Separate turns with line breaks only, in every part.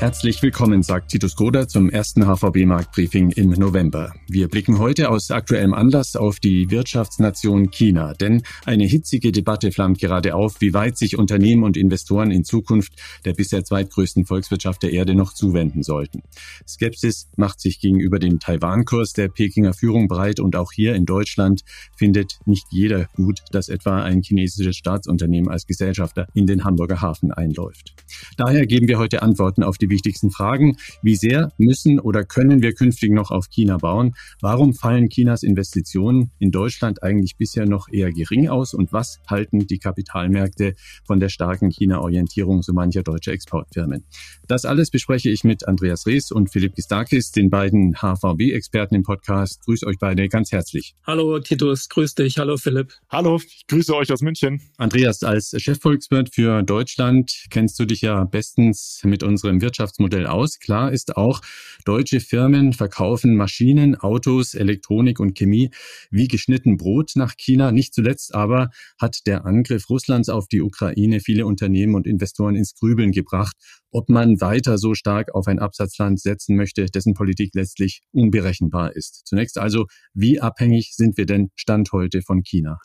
Herzlich willkommen, sagt Titus Goda zum ersten HVB-Marktbriefing im November. Wir blicken heute aus aktuellem Anlass auf die Wirtschaftsnation China, denn eine hitzige Debatte flammt gerade auf, wie weit sich Unternehmen und Investoren in Zukunft der bisher zweitgrößten Volkswirtschaft der Erde noch zuwenden sollten. Skepsis macht sich gegenüber dem Taiwan-Kurs der Pekinger Führung breit und auch hier in Deutschland findet nicht jeder gut, dass etwa ein chinesisches Staatsunternehmen als Gesellschafter in den Hamburger Hafen einläuft. Daher geben wir heute Antworten auf die wichtigsten Fragen. Wie sehr müssen oder können wir künftig noch auf China bauen? Warum fallen Chinas Investitionen in Deutschland eigentlich bisher noch eher gering aus? Und was halten die Kapitalmärkte von der starken China-Orientierung so mancher deutscher Exportfirmen? Das alles bespreche ich mit Andreas Rees und Philipp Gistakis, den beiden HVB-Experten im Podcast. Grüß euch beide ganz herzlich.
Hallo Titus, grüß dich. Hallo Philipp.
Hallo, ich grüße euch aus München.
Andreas, als Chefvolkswirt für Deutschland kennst du dich ja bestens mit unserem Wirtschafts Wirtschaftsmodell aus. Klar ist auch, deutsche Firmen verkaufen Maschinen, Autos, Elektronik und Chemie wie geschnitten Brot nach China. Nicht zuletzt aber hat der Angriff Russlands auf die Ukraine viele Unternehmen und Investoren ins Grübeln gebracht, ob man weiter so stark auf ein Absatzland setzen möchte, dessen Politik letztlich unberechenbar ist. Zunächst also, wie abhängig sind wir denn Stand heute von China?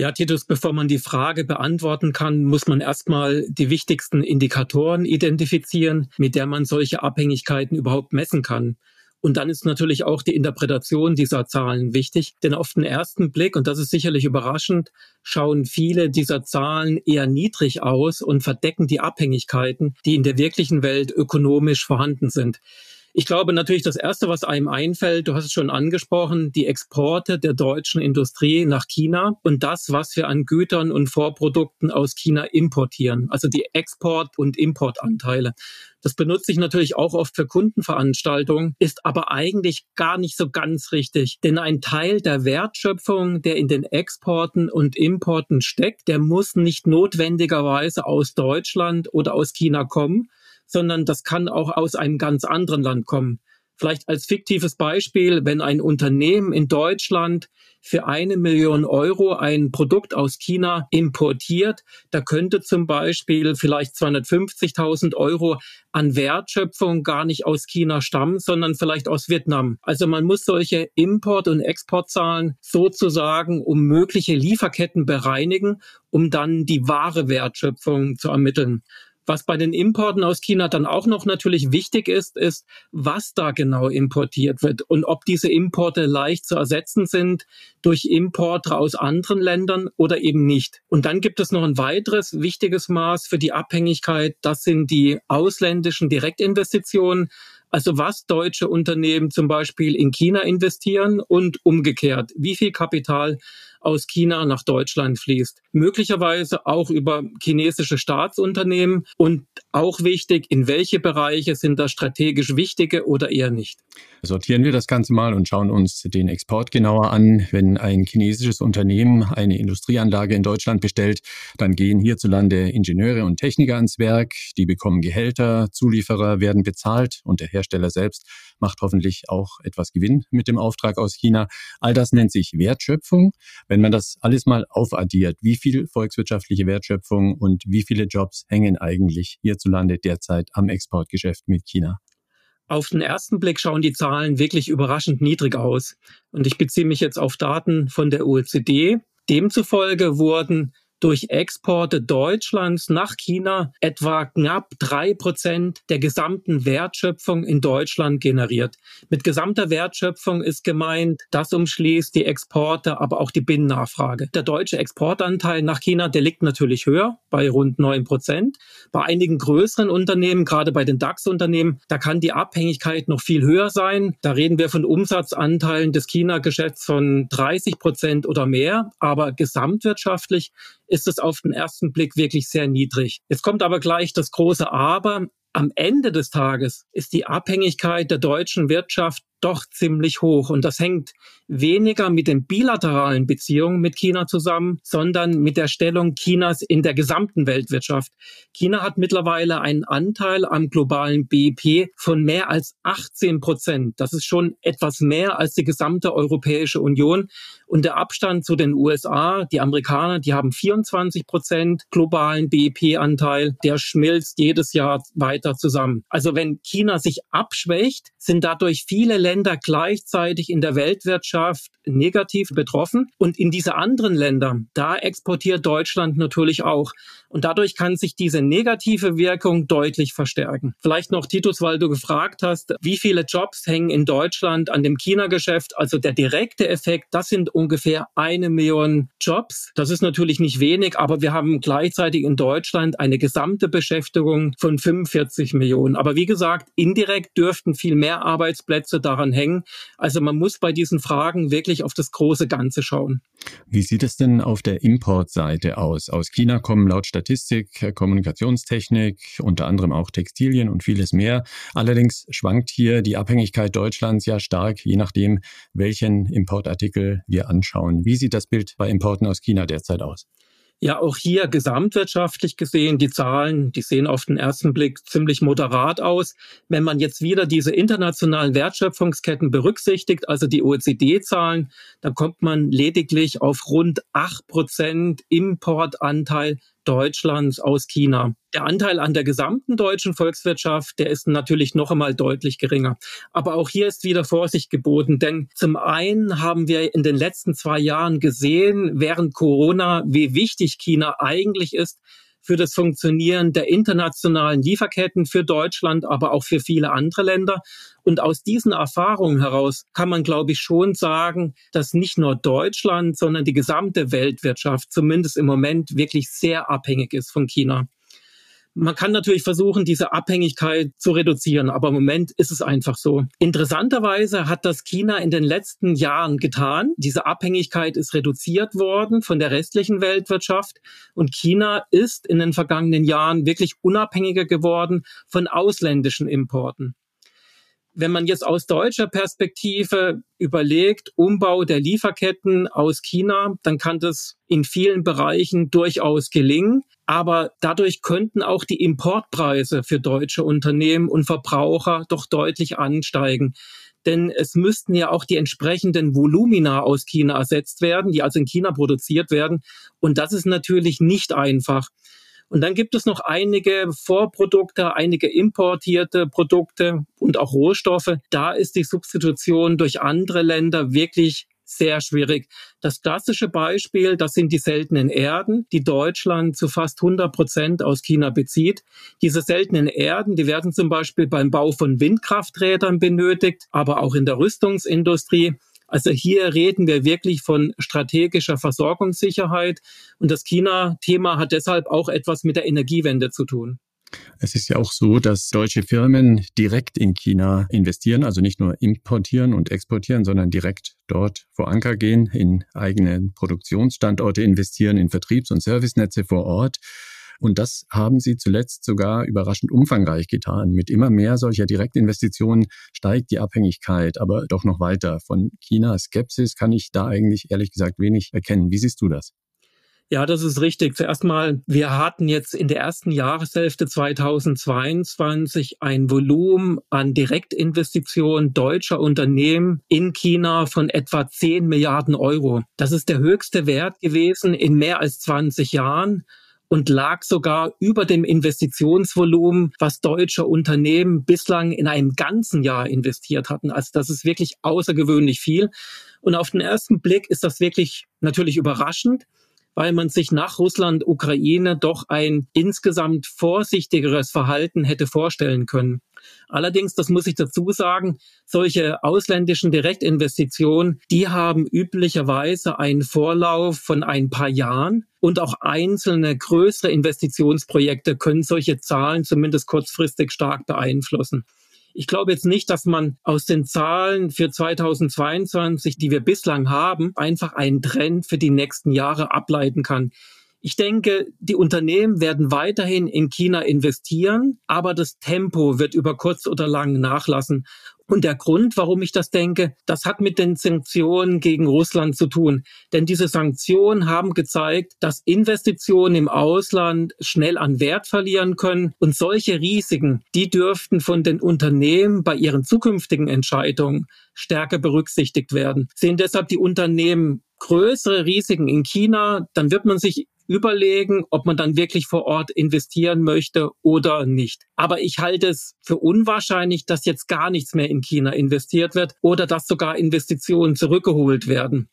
Ja, Titus, bevor man die Frage beantworten kann, muss man erstmal die wichtigsten Indikatoren identifizieren, mit der man solche Abhängigkeiten überhaupt messen kann. Und dann ist natürlich auch die Interpretation dieser Zahlen wichtig, denn auf den ersten Blick, und das ist sicherlich überraschend, schauen viele dieser Zahlen eher niedrig aus und verdecken die Abhängigkeiten, die in der wirklichen Welt ökonomisch vorhanden sind. Ich glaube natürlich, das Erste, was einem einfällt, du hast es schon angesprochen, die Exporte der deutschen Industrie nach China und das, was wir an Gütern und Vorprodukten aus China importieren, also die Export- und Importanteile. Das benutze ich natürlich auch oft für Kundenveranstaltungen, ist aber eigentlich gar nicht so ganz richtig. Denn ein Teil der Wertschöpfung, der in den Exporten und Importen steckt, der muss nicht notwendigerweise aus Deutschland oder aus China kommen, sondern das kann auch aus einem ganz anderen Land kommen. Vielleicht als fiktives Beispiel, wenn ein Unternehmen in Deutschland für eine Million Euro ein Produkt aus China importiert, da könnte zum Beispiel vielleicht 250.000 Euro an Wertschöpfung gar nicht aus China stammen, sondern vielleicht aus Vietnam. Also man muss solche Import- und Exportzahlen sozusagen um mögliche Lieferketten bereinigen, um dann die wahre Wertschöpfung zu ermitteln. Was bei den Importen aus China dann auch noch natürlich wichtig ist, ist, was da genau importiert wird und ob diese Importe leicht zu ersetzen sind durch Importe aus anderen Ländern oder eben nicht. Und dann gibt es noch ein weiteres wichtiges Maß für die Abhängigkeit. Das sind die ausländischen Direktinvestitionen. Also was deutsche Unternehmen zum Beispiel in China investieren und umgekehrt, wie viel Kapital aus China nach Deutschland fließt. Möglicherweise auch über chinesische Staatsunternehmen und auch wichtig, in welche Bereiche sind das strategisch wichtige oder eher nicht.
Sortieren wir das Ganze mal und schauen uns den Export genauer an. Wenn ein chinesisches Unternehmen eine Industrieanlage in Deutschland bestellt, dann gehen hierzulande Ingenieure und Techniker ans Werk, die bekommen Gehälter, Zulieferer werden bezahlt und der Hersteller selbst macht hoffentlich auch etwas Gewinn mit dem Auftrag aus China. All das nennt sich Wertschöpfung. Wenn man das alles mal aufaddiert, wie viel volkswirtschaftliche Wertschöpfung und wie viele Jobs hängen eigentlich hierzulande derzeit am Exportgeschäft mit China?
Auf den ersten Blick schauen die Zahlen wirklich überraschend niedrig aus. Und ich beziehe mich jetzt auf Daten von der OECD. Demzufolge wurden durch Exporte Deutschlands nach China etwa knapp drei Prozent der gesamten Wertschöpfung in Deutschland generiert. Mit gesamter Wertschöpfung ist gemeint, das umschließt die Exporte, aber auch die Binnennachfrage. Der deutsche Exportanteil nach China, der liegt natürlich höher, bei rund neun Prozent. Bei einigen größeren Unternehmen, gerade bei den DAX-Unternehmen, da kann die Abhängigkeit noch viel höher sein. Da reden wir von Umsatzanteilen des China-Geschäfts von 30 Prozent oder mehr. Aber gesamtwirtschaftlich ist es auf den ersten Blick wirklich sehr niedrig. Jetzt kommt aber gleich das große Aber. Am Ende des Tages ist die Abhängigkeit der deutschen Wirtschaft doch ziemlich hoch. Und das hängt weniger mit den bilateralen Beziehungen mit China zusammen, sondern mit der Stellung Chinas in der gesamten Weltwirtschaft. China hat mittlerweile einen Anteil am globalen BIP von mehr als 18 Prozent. Das ist schon etwas mehr als die gesamte Europäische Union. Und der Abstand zu den USA, die Amerikaner, die haben 24 Prozent globalen BIP-Anteil. Der schmilzt jedes Jahr weiter zusammen. Also wenn China sich abschwächt, sind dadurch viele Länder gleichzeitig in der Weltwirtschaft negativ betroffen. Und in diese anderen Länder, da exportiert Deutschland natürlich auch. Und dadurch kann sich diese negative Wirkung deutlich verstärken. Vielleicht noch, Titus, weil du gefragt hast, wie viele Jobs hängen in Deutschland an dem China-Geschäft? Also der direkte Effekt, das sind ungefähr eine Million Jobs. Das ist natürlich nicht wenig, aber wir haben gleichzeitig in Deutschland eine gesamte Beschäftigung von 45 Millionen. Aber wie gesagt, indirekt dürften viel mehr Arbeitsplätze daran hängen. Also man muss bei diesen Fragen wirklich auf das große Ganze schauen.
Wie sieht es denn auf der Importseite aus? Aus China kommen laut Statistik Kommunikationstechnik, unter anderem auch Textilien und vieles mehr. Allerdings schwankt hier die Abhängigkeit Deutschlands ja stark, je nachdem, welchen Importartikel wir anschauen. Wie sieht das Bild bei Importen aus China derzeit aus?
Ja, auch hier gesamtwirtschaftlich gesehen, die Zahlen, die sehen auf den ersten Blick ziemlich moderat aus. Wenn man jetzt wieder diese internationalen Wertschöpfungsketten berücksichtigt, also die OECD-Zahlen, dann kommt man lediglich auf rund acht Prozent Importanteil Deutschlands aus China. Der Anteil an der gesamten deutschen Volkswirtschaft, der ist natürlich noch einmal deutlich geringer. Aber auch hier ist wieder Vorsicht geboten, denn zum einen haben wir in den letzten zwei Jahren gesehen, während Corona, wie wichtig China eigentlich ist für das Funktionieren der internationalen Lieferketten für Deutschland, aber auch für viele andere Länder. Und aus diesen Erfahrungen heraus kann man, glaube ich, schon sagen, dass nicht nur Deutschland, sondern die gesamte Weltwirtschaft zumindest im Moment wirklich sehr abhängig ist von China. Man kann natürlich versuchen, diese Abhängigkeit zu reduzieren, aber im Moment ist es einfach so. Interessanterweise hat das China in den letzten Jahren getan. Diese Abhängigkeit ist reduziert worden von der restlichen Weltwirtschaft und China ist in den vergangenen Jahren wirklich unabhängiger geworden von ausländischen Importen. Wenn man jetzt aus deutscher Perspektive überlegt, Umbau der Lieferketten aus China, dann kann das in vielen Bereichen durchaus gelingen. Aber dadurch könnten auch die Importpreise für deutsche Unternehmen und Verbraucher doch deutlich ansteigen. Denn es müssten ja auch die entsprechenden Volumina aus China ersetzt werden, die also in China produziert werden. Und das ist natürlich nicht einfach. Und dann gibt es noch einige Vorprodukte, einige importierte Produkte und auch Rohstoffe. Da ist die Substitution durch andere Länder wirklich sehr schwierig. Das klassische Beispiel, das sind die seltenen Erden, die Deutschland zu fast 100 Prozent aus China bezieht. Diese seltenen Erden, die werden zum Beispiel beim Bau von Windkrafträdern benötigt, aber auch in der Rüstungsindustrie. Also hier reden wir wirklich von strategischer Versorgungssicherheit und das China-Thema hat deshalb auch etwas mit der Energiewende zu tun.
Es ist ja auch so, dass deutsche Firmen direkt in China investieren, also nicht nur importieren und exportieren, sondern direkt dort vor Anker gehen, in eigene Produktionsstandorte investieren, in Vertriebs- und Servicenetze vor Ort. Und das haben sie zuletzt sogar überraschend umfangreich getan. Mit immer mehr solcher Direktinvestitionen steigt die Abhängigkeit aber doch noch weiter. Von China Skepsis kann ich da eigentlich ehrlich gesagt wenig erkennen. Wie siehst du das?
Ja, das ist richtig. Zuerst mal, wir hatten jetzt in der ersten Jahreshälfte 2022 ein Volumen an Direktinvestitionen deutscher Unternehmen in China von etwa 10 Milliarden Euro. Das ist der höchste Wert gewesen in mehr als 20 Jahren und lag sogar über dem Investitionsvolumen, was deutsche Unternehmen bislang in einem ganzen Jahr investiert hatten. Also das ist wirklich außergewöhnlich viel. Und auf den ersten Blick ist das wirklich natürlich überraschend weil man sich nach Russland, Ukraine doch ein insgesamt vorsichtigeres Verhalten hätte vorstellen können. Allerdings, das muss ich dazu sagen, solche ausländischen Direktinvestitionen, die haben üblicherweise einen Vorlauf von ein paar Jahren und auch einzelne größere Investitionsprojekte können solche Zahlen zumindest kurzfristig stark beeinflussen. Ich glaube jetzt nicht, dass man aus den Zahlen für 2022, die wir bislang haben, einfach einen Trend für die nächsten Jahre ableiten kann. Ich denke, die Unternehmen werden weiterhin in China investieren, aber das Tempo wird über kurz oder lang nachlassen. Und der Grund, warum ich das denke, das hat mit den Sanktionen gegen Russland zu tun. Denn diese Sanktionen haben gezeigt, dass Investitionen im Ausland schnell an Wert verlieren können. Und solche Risiken, die dürften von den Unternehmen bei ihren zukünftigen Entscheidungen stärker berücksichtigt werden. Sehen deshalb die Unternehmen größere Risiken in China, dann wird man sich überlegen, ob man dann wirklich vor Ort investieren möchte oder nicht. Aber ich halte es für unwahrscheinlich, dass jetzt gar nichts mehr in China investiert wird oder dass sogar Investitionen zurückgeholt werden.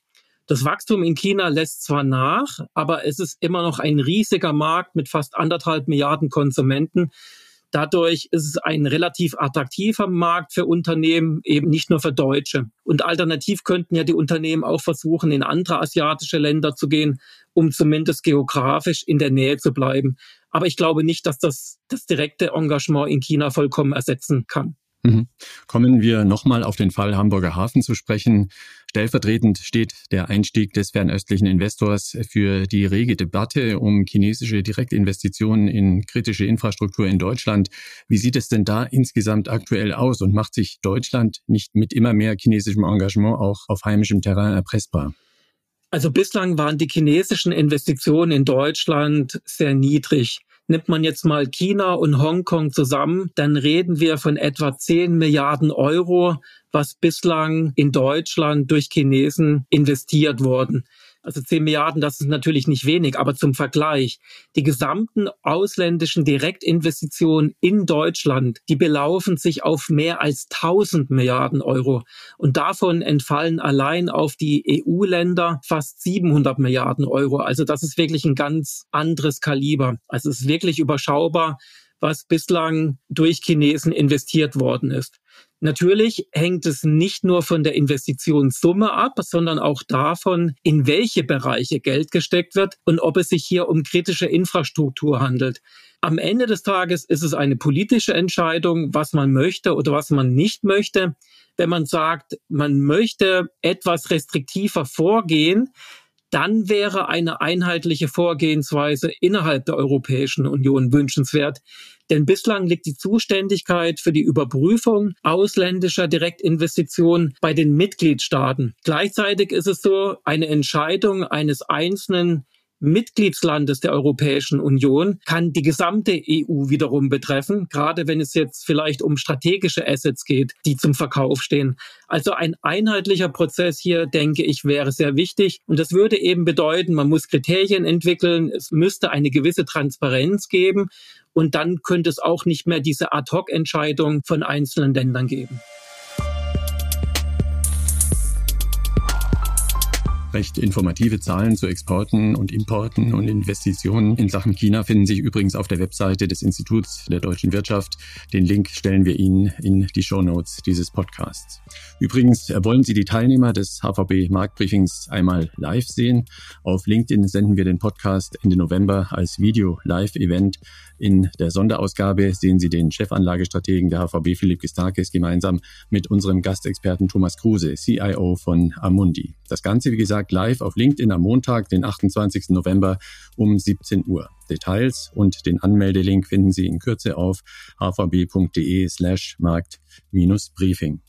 Das Wachstum in China lässt zwar nach, aber es ist immer noch ein riesiger Markt mit fast anderthalb Milliarden Konsumenten. Dadurch ist es ein relativ attraktiver Markt für Unternehmen, eben nicht nur für Deutsche. Und alternativ könnten ja die Unternehmen auch versuchen, in andere asiatische Länder zu gehen, um zumindest geografisch in der Nähe zu bleiben. Aber ich glaube nicht, dass das das direkte Engagement in China vollkommen ersetzen kann.
Mhm. Kommen wir nochmal auf den Fall Hamburger Hafen zu sprechen. Stellvertretend steht der Einstieg des fernöstlichen Investors für die rege Debatte um chinesische Direktinvestitionen in kritische Infrastruktur in Deutschland. Wie sieht es denn da insgesamt aktuell aus und macht sich Deutschland nicht mit immer mehr chinesischem Engagement auch auf heimischem Terrain erpressbar?
Also bislang waren die chinesischen Investitionen in Deutschland sehr niedrig. Nimmt man jetzt mal China und Hongkong zusammen, dann reden wir von etwa 10 Milliarden Euro, was bislang in Deutschland durch Chinesen investiert wurden. Also 10 Milliarden, das ist natürlich nicht wenig, aber zum Vergleich, die gesamten ausländischen Direktinvestitionen in Deutschland, die belaufen sich auf mehr als 1000 Milliarden Euro. Und davon entfallen allein auf die EU-Länder fast 700 Milliarden Euro. Also das ist wirklich ein ganz anderes Kaliber. Also es ist wirklich überschaubar, was bislang durch Chinesen investiert worden ist. Natürlich hängt es nicht nur von der Investitionssumme ab, sondern auch davon, in welche Bereiche Geld gesteckt wird und ob es sich hier um kritische Infrastruktur handelt. Am Ende des Tages ist es eine politische Entscheidung, was man möchte oder was man nicht möchte. Wenn man sagt, man möchte etwas restriktiver vorgehen, dann wäre eine einheitliche Vorgehensweise innerhalb der Europäischen Union wünschenswert. Denn bislang liegt die Zuständigkeit für die Überprüfung ausländischer Direktinvestitionen bei den Mitgliedstaaten. Gleichzeitig ist es so, eine Entscheidung eines einzelnen Mitgliedslandes der Europäischen Union kann die gesamte EU wiederum betreffen, gerade wenn es jetzt vielleicht um strategische Assets geht, die zum Verkauf stehen. Also ein einheitlicher Prozess hier, denke ich, wäre sehr wichtig. Und das würde eben bedeuten, man muss Kriterien entwickeln, es müsste eine gewisse Transparenz geben und dann könnte es auch nicht mehr diese Ad-hoc-Entscheidung von einzelnen Ländern geben.
Recht informative Zahlen zu Exporten und Importen und Investitionen in Sachen China finden sich übrigens auf der Webseite des Instituts der deutschen Wirtschaft. Den Link stellen wir Ihnen in die Show Notes dieses Podcasts. Übrigens wollen Sie die Teilnehmer des HVB Marktbriefings einmal live sehen. Auf LinkedIn senden wir den Podcast Ende November als Video-Live-Event. In der Sonderausgabe sehen Sie den Chefanlagestrategen der HVB Philipp Gistakis gemeinsam mit unserem Gastexperten Thomas Kruse, CIO von Amundi. Das Ganze, wie gesagt, live auf LinkedIn am Montag, den 28. November um 17 Uhr. Details und den Anmeldelink finden Sie in Kürze auf hvb.de slash markt-briefing.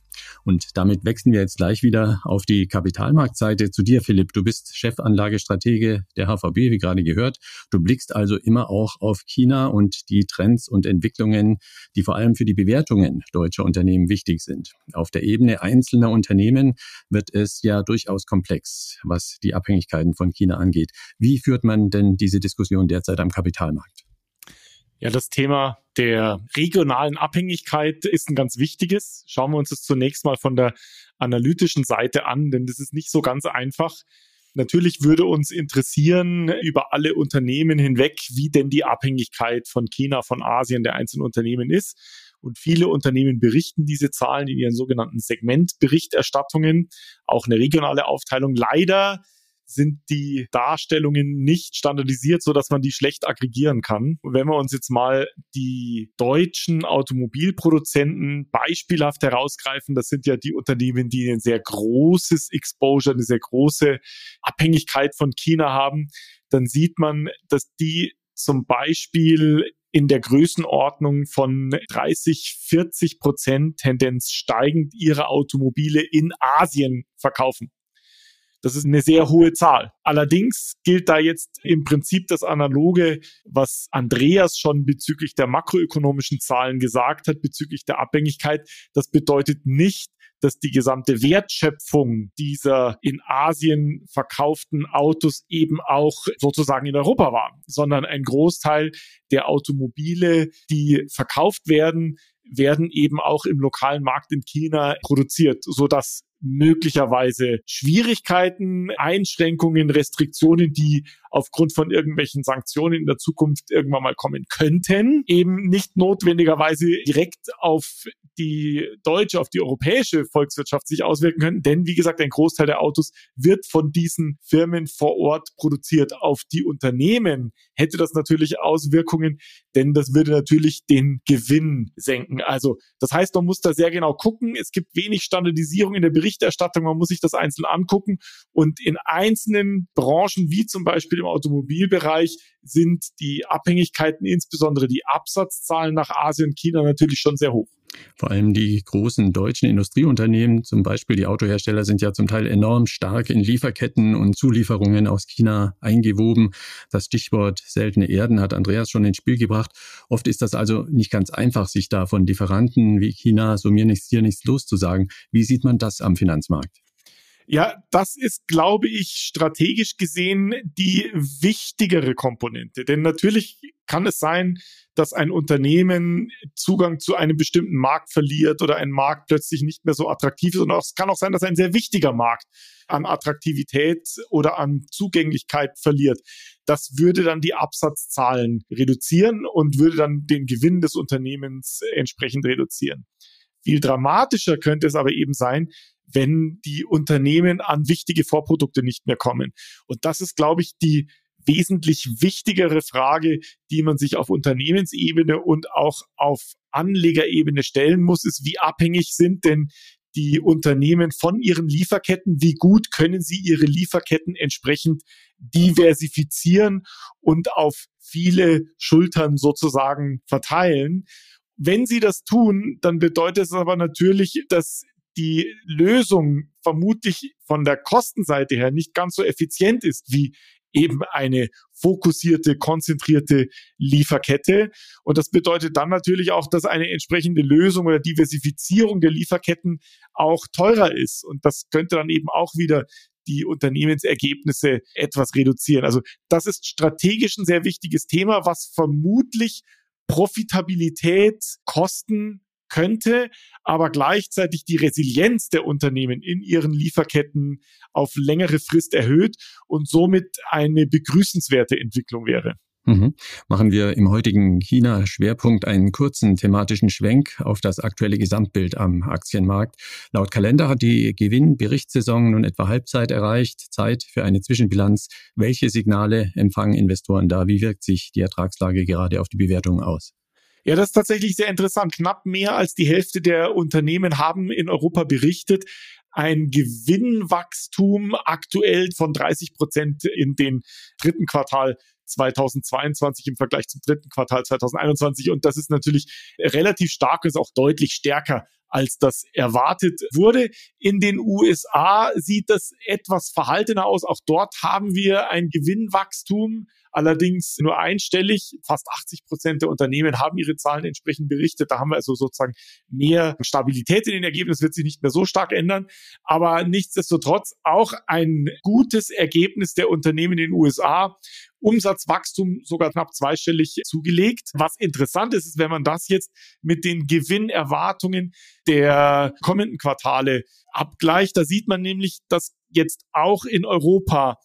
Und damit wechseln wir jetzt gleich wieder auf die Kapitalmarktseite zu dir, Philipp. Du bist Chefanlagestratege der HVB, wie gerade gehört. Du blickst also immer auch auf China und die Trends und Entwicklungen, die vor allem für die Bewertungen deutscher Unternehmen wichtig sind. Auf der Ebene einzelner Unternehmen wird es ja durchaus komplex, was die Abhängigkeiten von China angeht. Wie führt man denn diese Diskussion derzeit am Kapitalmarkt?
Ja, das Thema der regionalen Abhängigkeit ist ein ganz wichtiges. Schauen wir uns das zunächst mal von der analytischen Seite an, denn das ist nicht so ganz einfach. Natürlich würde uns interessieren über alle Unternehmen hinweg, wie denn die Abhängigkeit von China, von Asien der einzelnen Unternehmen ist. Und viele Unternehmen berichten diese Zahlen in ihren sogenannten Segmentberichterstattungen, auch eine regionale Aufteilung. Leider sind die Darstellungen nicht standardisiert, so dass man die schlecht aggregieren kann. Wenn wir uns jetzt mal die deutschen Automobilproduzenten beispielhaft herausgreifen, das sind ja die Unternehmen, die ein sehr großes Exposure, eine sehr große Abhängigkeit von China haben, dann sieht man, dass die zum Beispiel in der Größenordnung von 30, 40 Prozent Tendenz steigend ihre Automobile in Asien verkaufen. Das ist eine sehr hohe Zahl. Allerdings gilt da jetzt im Prinzip das Analoge, was Andreas schon bezüglich der makroökonomischen Zahlen gesagt hat, bezüglich der Abhängigkeit. Das bedeutet nicht, dass die gesamte Wertschöpfung dieser in Asien verkauften Autos eben auch sozusagen in Europa war, sondern ein Großteil der Automobile, die verkauft werden, werden eben auch im lokalen Markt in China produziert, so dass möglicherweise Schwierigkeiten, Einschränkungen, Restriktionen, die aufgrund von irgendwelchen Sanktionen in der Zukunft irgendwann mal kommen könnten, eben nicht notwendigerweise direkt auf die deutsche, auf die europäische Volkswirtschaft sich auswirken können. Denn wie gesagt, ein Großteil der Autos wird von diesen Firmen vor Ort produziert. Auf die Unternehmen hätte das natürlich Auswirkungen, denn das würde natürlich den Gewinn senken. Also das heißt, man muss da sehr genau gucken. Es gibt wenig Standardisierung in der Berichterstattung. Man muss sich das einzeln angucken. Und in einzelnen Branchen, wie zum Beispiel im Automobilbereich, sind die Abhängigkeiten, insbesondere die Absatzzahlen nach Asien, China natürlich schon sehr hoch.
Vor allem die großen deutschen Industrieunternehmen, zum Beispiel die Autohersteller, sind ja zum Teil enorm stark in Lieferketten und Zulieferungen aus China eingewoben. Das Stichwort seltene Erden hat Andreas schon ins Spiel gebracht. Oft ist das also nicht ganz einfach, sich da von Lieferanten wie China so mir nichts, hier nichts loszusagen. Wie sieht man das am Finanzmarkt?
Ja, das ist, glaube ich, strategisch gesehen die wichtigere Komponente. Denn natürlich kann es sein, dass ein Unternehmen Zugang zu einem bestimmten Markt verliert oder ein Markt plötzlich nicht mehr so attraktiv ist. Und es kann auch sein, dass ein sehr wichtiger Markt an Attraktivität oder an Zugänglichkeit verliert. Das würde dann die Absatzzahlen reduzieren und würde dann den Gewinn des Unternehmens entsprechend reduzieren. Viel dramatischer könnte es aber eben sein, wenn die Unternehmen an wichtige Vorprodukte nicht mehr kommen. Und das ist, glaube ich, die wesentlich wichtigere Frage, die man sich auf Unternehmensebene und auch auf Anlegerebene stellen muss, ist, wie abhängig sind denn die Unternehmen von ihren Lieferketten, wie gut können sie ihre Lieferketten entsprechend diversifizieren und auf viele Schultern sozusagen verteilen. Wenn sie das tun, dann bedeutet es aber natürlich, dass die Lösung vermutlich von der Kostenseite her nicht ganz so effizient ist wie eben eine fokussierte, konzentrierte Lieferkette. Und das bedeutet dann natürlich auch, dass eine entsprechende Lösung oder Diversifizierung der Lieferketten auch teurer ist. Und das könnte dann eben auch wieder die Unternehmensergebnisse etwas reduzieren. Also das ist strategisch ein sehr wichtiges Thema, was vermutlich Profitabilität, Kosten könnte, aber gleichzeitig die Resilienz der Unternehmen in ihren Lieferketten auf längere Frist erhöht und somit eine begrüßenswerte Entwicklung wäre.
Mhm. Machen wir im heutigen China-Schwerpunkt einen kurzen thematischen Schwenk auf das aktuelle Gesamtbild am Aktienmarkt. Laut Kalender hat die Gewinnberichtssaison nun etwa Halbzeit erreicht. Zeit für eine Zwischenbilanz. Welche Signale empfangen Investoren da? Wie wirkt sich die Ertragslage gerade auf die Bewertung aus?
Ja, das ist tatsächlich sehr interessant. Knapp mehr als die Hälfte der Unternehmen haben in Europa berichtet, ein Gewinnwachstum aktuell von 30 Prozent in den dritten Quartal 2022 im Vergleich zum dritten Quartal 2021. Und das ist natürlich relativ stark, ist auch deutlich stärker als das erwartet wurde. In den USA sieht das etwas verhaltener aus. Auch dort haben wir ein Gewinnwachstum, allerdings nur einstellig. Fast 80 Prozent der Unternehmen haben ihre Zahlen entsprechend berichtet. Da haben wir also sozusagen mehr Stabilität in den Ergebnissen, wird sich nicht mehr so stark ändern. Aber nichtsdestotrotz auch ein gutes Ergebnis der Unternehmen in den USA. Umsatzwachstum sogar knapp zweistellig zugelegt. Was interessant ist, ist, wenn man das jetzt mit den Gewinnerwartungen der kommenden Quartale abgleicht, da sieht man nämlich, dass jetzt auch in Europa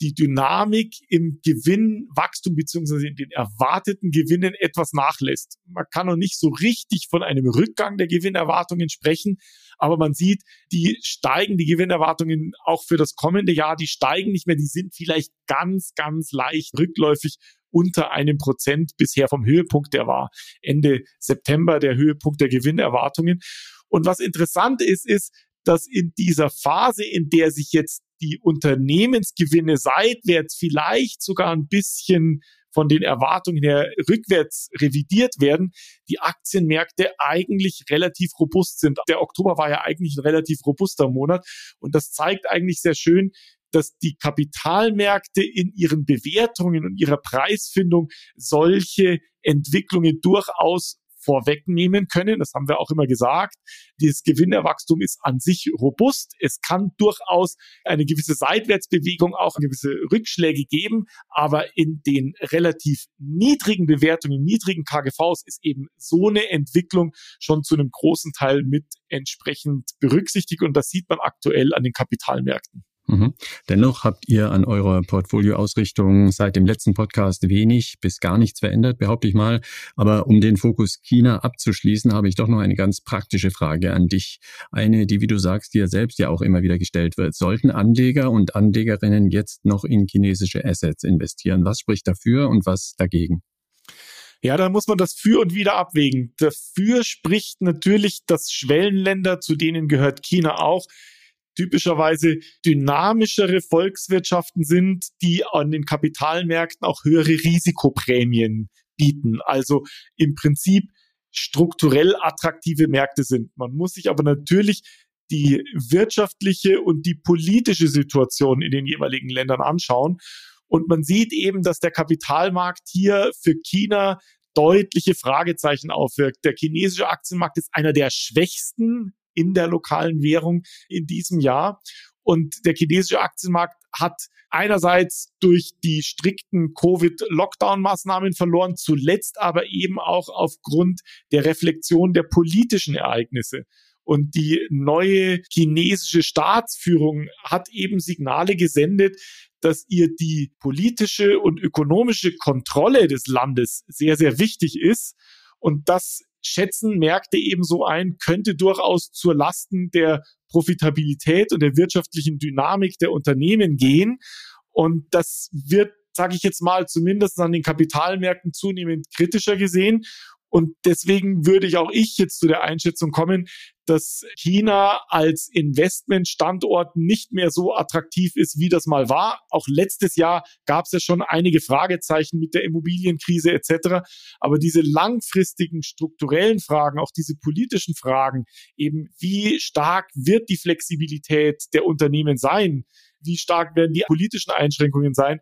die Dynamik im Gewinnwachstum beziehungsweise in den erwarteten Gewinnen etwas nachlässt. Man kann noch nicht so richtig von einem Rückgang der Gewinnerwartungen sprechen, aber man sieht, die steigen, die Gewinnerwartungen auch für das kommende Jahr, die steigen nicht mehr, die sind vielleicht ganz, ganz leicht rückläufig unter einem Prozent bisher vom Höhepunkt, der war Ende September der Höhepunkt der Gewinnerwartungen. Und was interessant ist, ist, dass in dieser Phase, in der sich jetzt die Unternehmensgewinne seitwärts vielleicht sogar ein bisschen von den Erwartungen her rückwärts revidiert werden, die Aktienmärkte eigentlich relativ robust sind. Der Oktober war ja eigentlich ein relativ robuster Monat und das zeigt eigentlich sehr schön, dass die Kapitalmärkte in ihren Bewertungen und ihrer Preisfindung solche Entwicklungen durchaus vorwegnehmen können. Das haben wir auch immer gesagt. Dieses Gewinnerwachstum ist an sich robust. Es kann durchaus eine gewisse Seitwärtsbewegung, auch gewisse Rückschläge geben. Aber in den relativ niedrigen Bewertungen, niedrigen KGVs ist eben so eine Entwicklung schon zu einem großen Teil mit entsprechend berücksichtigt. Und das sieht man aktuell an den Kapitalmärkten.
Mhm. Dennoch habt ihr an eurer Portfolioausrichtung seit dem letzten Podcast wenig bis gar nichts verändert, behaupte ich mal. Aber um den Fokus China abzuschließen, habe ich doch noch eine ganz praktische Frage an dich. Eine, die, wie du sagst, dir selbst ja auch immer wieder gestellt wird. Sollten Anleger und Anlegerinnen jetzt noch in chinesische Assets investieren? Was spricht dafür und was dagegen?
Ja, da muss man das für und wieder abwägen. Dafür spricht natürlich, dass Schwellenländer, zu denen gehört China auch, typischerweise dynamischere Volkswirtschaften sind, die an den Kapitalmärkten auch höhere Risikoprämien bieten. Also im Prinzip strukturell attraktive Märkte sind. Man muss sich aber natürlich die wirtschaftliche und die politische Situation in den jeweiligen Ländern anschauen. Und man sieht eben, dass der Kapitalmarkt hier für China deutliche Fragezeichen aufwirkt. Der chinesische Aktienmarkt ist einer der schwächsten in der lokalen Währung in diesem Jahr. Und der chinesische Aktienmarkt hat einerseits durch die strikten Covid-Lockdown-Maßnahmen verloren, zuletzt aber eben auch aufgrund der Reflexion der politischen Ereignisse. Und die neue chinesische Staatsführung hat eben Signale gesendet, dass ihr die politische und ökonomische Kontrolle des Landes sehr, sehr wichtig ist. Und das schätzen Märkte ebenso ein, könnte durchaus zur Lasten der Profitabilität und der wirtschaftlichen Dynamik der Unternehmen gehen. Und das wird, sage ich jetzt mal, zumindest an den Kapitalmärkten zunehmend kritischer gesehen. Und deswegen würde ich auch ich jetzt zu der Einschätzung kommen, dass China als Investmentstandort nicht mehr so attraktiv ist, wie das mal war. Auch letztes Jahr gab es ja schon einige Fragezeichen mit der Immobilienkrise etc. Aber diese langfristigen strukturellen Fragen, auch diese politischen Fragen, eben wie stark wird die Flexibilität der Unternehmen sein? Wie stark werden die politischen Einschränkungen sein?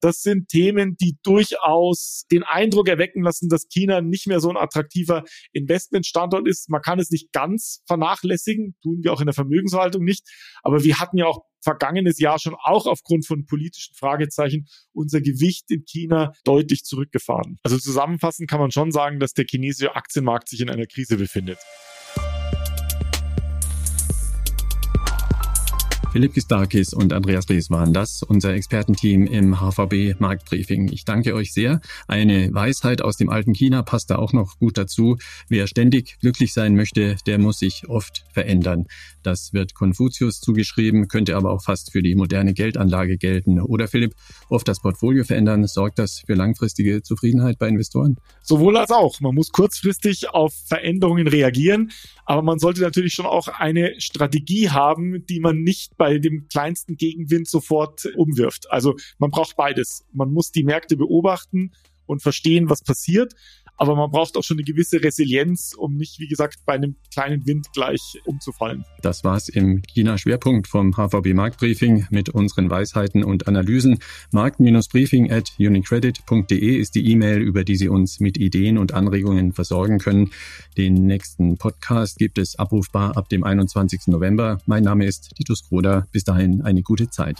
Das sind Themen, die durchaus den Eindruck erwecken lassen, dass China nicht mehr so ein attraktiver Investmentstandort ist. Man kann es nicht ganz vernachlässigen, tun wir auch in der Vermögensverwaltung nicht. Aber wir hatten ja auch vergangenes Jahr schon auch aufgrund von politischen Fragezeichen unser Gewicht in China deutlich zurückgefahren. Also zusammenfassend kann man schon sagen, dass der chinesische Aktienmarkt sich in einer Krise befindet.
Philipp Gistakis und Andreas Rees waren das, unser Expertenteam im HVB Marktbriefing. Ich danke euch sehr. Eine Weisheit aus dem alten China passt da auch noch gut dazu. Wer ständig glücklich sein möchte, der muss sich oft verändern. Das wird Konfuzius zugeschrieben, könnte aber auch fast für die moderne Geldanlage gelten. Oder Philipp, oft das Portfolio verändern, sorgt das für langfristige Zufriedenheit bei Investoren?
Sowohl als auch. Man muss kurzfristig auf Veränderungen reagieren, aber man sollte natürlich schon auch eine Strategie haben, die man nicht bei dem kleinsten Gegenwind sofort umwirft. Also man braucht beides. Man muss die Märkte beobachten und verstehen, was passiert. Aber man braucht auch schon eine gewisse Resilienz, um nicht, wie gesagt, bei einem kleinen Wind gleich umzufallen.
Das war's im China-Schwerpunkt vom HVB Marktbriefing mit unseren Weisheiten und Analysen. Markt-briefing at unicredit.de ist die E-Mail, über die Sie uns mit Ideen und Anregungen versorgen können. Den nächsten Podcast gibt es abrufbar ab dem 21. November. Mein Name ist Titus Kroder. Bis dahin eine gute Zeit.